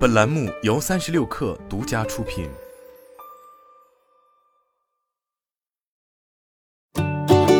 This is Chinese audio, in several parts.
本栏目由三十六氪独家出品。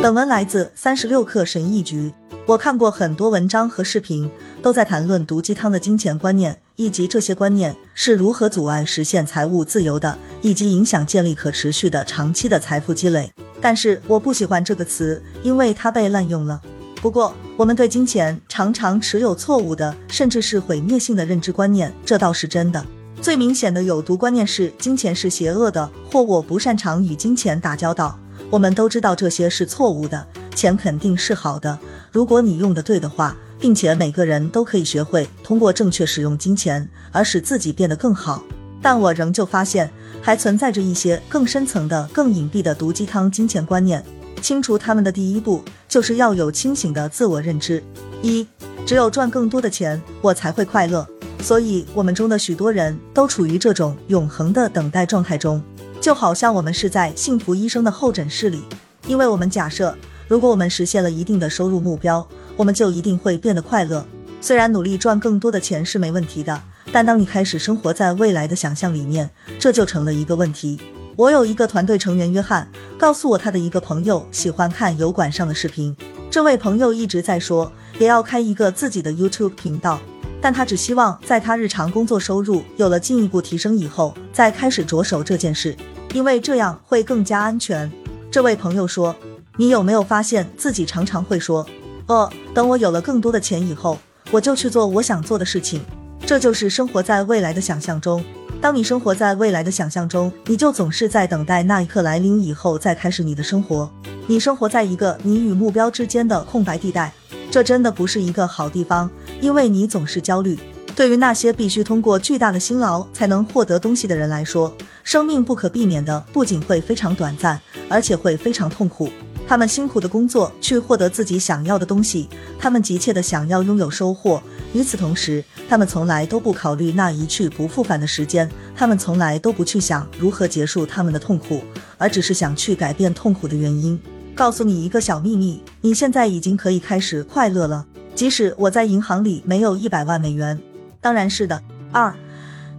本文来自三十六氪神译局。我看过很多文章和视频，都在谈论毒鸡汤的金钱观念，以及这些观念是如何阻碍实现财务自由的，以及影响建立可持续的长期的财富积累。但是我不喜欢这个词，因为它被滥用了。不过，我们对金钱常常持有错误的，甚至是毁灭性的认知观念，这倒是真的。最明显的有毒观念是金钱是邪恶的，或我不擅长与金钱打交道。我们都知道这些是错误的，钱肯定是好的，如果你用的对的话，并且每个人都可以学会通过正确使用金钱而使自己变得更好。但我仍旧发现，还存在着一些更深层的、更隐蔽的毒鸡汤金钱观念。清除他们的第一步，就是要有清醒的自我认知。一，只有赚更多的钱，我才会快乐。所以，我们中的许多人都处于这种永恒的等待状态中，就好像我们是在幸福医生的候诊室里，因为我们假设，如果我们实现了一定的收入目标，我们就一定会变得快乐。虽然努力赚更多的钱是没问题的，但当你开始生活在未来的想象里面，这就成了一个问题。我有一个团队成员约翰告诉我，他的一个朋友喜欢看油管上的视频。这位朋友一直在说，也要开一个自己的 YouTube 频道，但他只希望在他日常工作收入有了进一步提升以后，再开始着手这件事，因为这样会更加安全。这位朋友说：“你有没有发现自己常常会说，哦，等我有了更多的钱以后，我就去做我想做的事情？这就是生活在未来的想象中。”当你生活在未来的想象中，你就总是在等待那一刻来临以后再开始你的生活。你生活在一个你与目标之间的空白地带，这真的不是一个好地方，因为你总是焦虑。对于那些必须通过巨大的辛劳才能获得东西的人来说，生命不可避免的不仅会非常短暂，而且会非常痛苦。他们辛苦的工作去获得自己想要的东西，他们急切的想要拥有收获。与此同时，他们从来都不考虑那一去不复返的时间，他们从来都不去想如何结束他们的痛苦，而只是想去改变痛苦的原因。告诉你一个小秘密，你现在已经可以开始快乐了，即使我在银行里没有一百万美元。当然是的。二，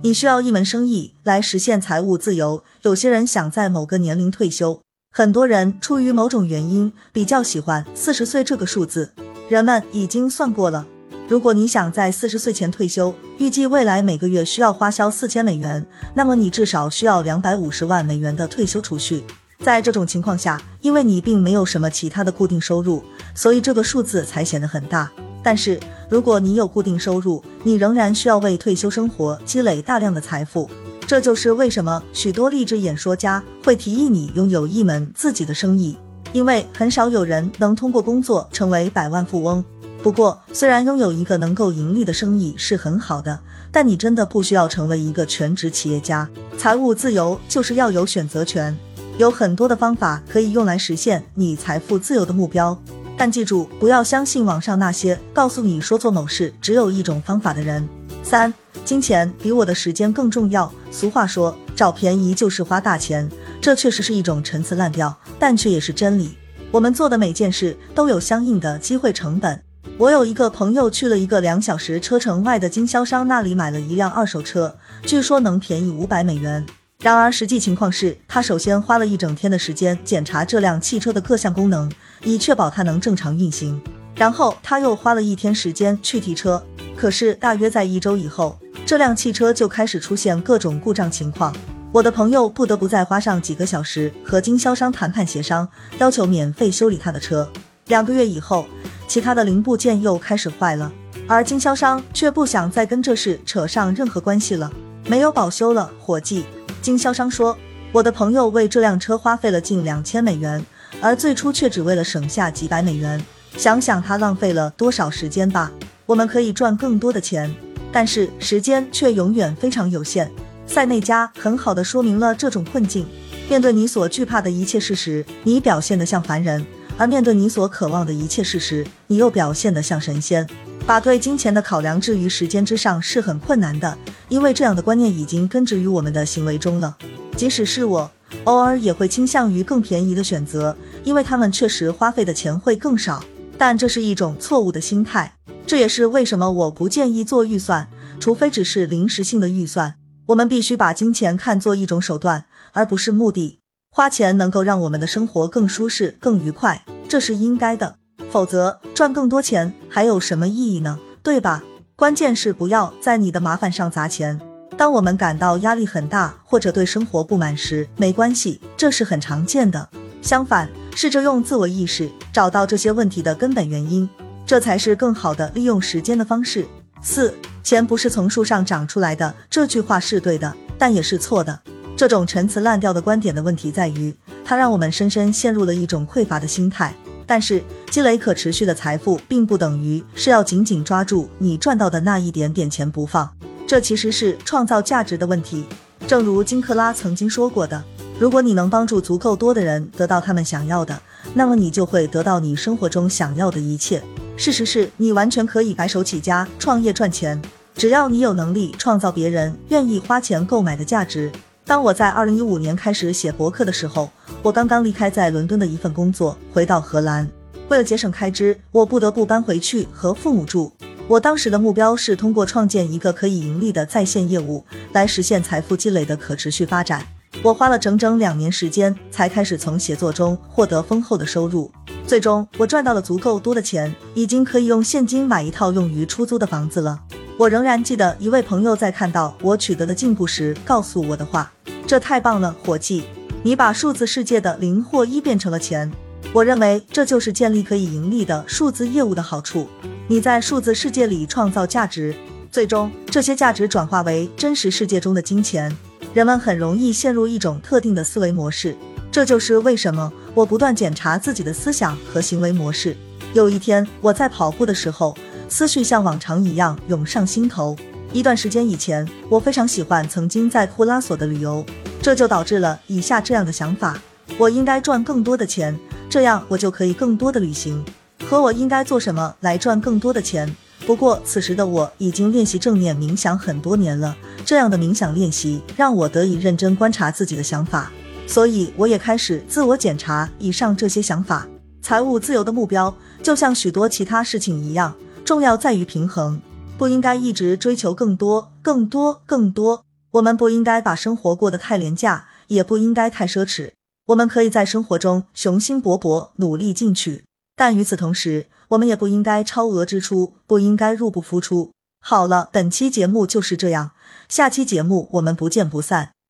你需要一门生意来实现财务自由。有些人想在某个年龄退休。很多人出于某种原因比较喜欢四十岁这个数字。人们已经算过了，如果你想在四十岁前退休，预计未来每个月需要花销四千美元，那么你至少需要两百五十万美元的退休储蓄。在这种情况下，因为你并没有什么其他的固定收入，所以这个数字才显得很大。但是如果你有固定收入，你仍然需要为退休生活积累大量的财富。这就是为什么许多励志演说家会提议你拥有一门自己的生意，因为很少有人能通过工作成为百万富翁。不过，虽然拥有一个能够盈利的生意是很好的，但你真的不需要成为一个全职企业家。财务自由就是要有选择权，有很多的方法可以用来实现你财富自由的目标。但记住，不要相信网上那些告诉你说做某事只有一种方法的人。三。金钱比我的时间更重要。俗话说，找便宜就是花大钱，这确实是一种陈词滥调，但却也是真理。我们做的每件事都有相应的机会成本。我有一个朋友去了一个两小时车程外的经销商那里买了一辆二手车，据说能便宜五百美元。然而实际情况是他首先花了一整天的时间检查这辆汽车的各项功能，以确保它能正常运行。然后他又花了一天时间去提车。可是大约在一周以后，这辆汽车就开始出现各种故障情况。我的朋友不得不再花上几个小时和经销商谈判协商，要求免费修理他的车。两个月以后，其他的零部件又开始坏了，而经销商却不想再跟这事扯上任何关系了。没有保修了，伙计。经销商说，我的朋友为这辆车花费了近两千美元，而最初却只为了省下几百美元。想想他浪费了多少时间吧。我们可以赚更多的钱，但是时间却永远非常有限。塞内加很好的说明了这种困境：面对你所惧怕的一切事实，你表现得像凡人；而面对你所渴望的一切事实，你又表现得像神仙。把对金钱的考量置于时间之上是很困难的，因为这样的观念已经根植于我们的行为中了。即使是我，偶尔也会倾向于更便宜的选择，因为他们确实花费的钱会更少。但这是一种错误的心态。这也是为什么我不建议做预算，除非只是临时性的预算。我们必须把金钱看作一种手段，而不是目的。花钱能够让我们的生活更舒适、更愉快，这是应该的。否则，赚更多钱还有什么意义呢？对吧？关键是不要在你的麻烦上砸钱。当我们感到压力很大或者对生活不满时，没关系，这是很常见的。相反，试着用自我意识找到这些问题的根本原因，这才是更好的利用时间的方式。四，钱不是从树上长出来的，这句话是对的，但也是错的。这种陈词滥调的观点的问题在于，它让我们深深陷入了一种匮乏的心态。但是，积累可持续的财富，并不等于是要紧紧抓住你赚到的那一点点钱不放。这其实是创造价值的问题。正如金克拉曾经说过的。如果你能帮助足够多的人得到他们想要的，那么你就会得到你生活中想要的一切。事实是你完全可以白手起家创业赚钱，只要你有能力创造别人愿意花钱购买的价值。当我在二零一五年开始写博客的时候，我刚刚离开在伦敦的一份工作，回到荷兰。为了节省开支，我不得不搬回去和父母住。我当时的目标是通过创建一个可以盈利的在线业务，来实现财富积累的可持续发展。我花了整整两年时间，才开始从写作中获得丰厚的收入。最终，我赚到了足够多的钱，已经可以用现金买一套用于出租的房子了。我仍然记得一位朋友在看到我取得的进步时告诉我的话：“这太棒了，伙计！你把数字世界的零或一变成了钱。”我认为这就是建立可以盈利的数字业务的好处。你在数字世界里创造价值，最终这些价值转化为真实世界中的金钱。人们很容易陷入一种特定的思维模式，这就是为什么我不断检查自己的思想和行为模式。有一天，我在跑步的时候，思绪像往常一样涌上心头。一段时间以前，我非常喜欢曾经在库拉索的旅游，这就导致了以下这样的想法：我应该赚更多的钱，这样我就可以更多的旅行。和我应该做什么来赚更多的钱？不过，此时的我已经练习正念冥想很多年了。这样的冥想练习让我得以认真观察自己的想法，所以我也开始自我检查以上这些想法。财务自由的目标就像许多其他事情一样，重要在于平衡，不应该一直追求更多、更多、更多。我们不应该把生活过得太廉价，也不应该太奢侈。我们可以在生活中雄心勃勃、努力进取，但与此同时，我们也不应该超额支出，不应该入不敷出。好了，本期节目就是这样，下期节目我们不见不散。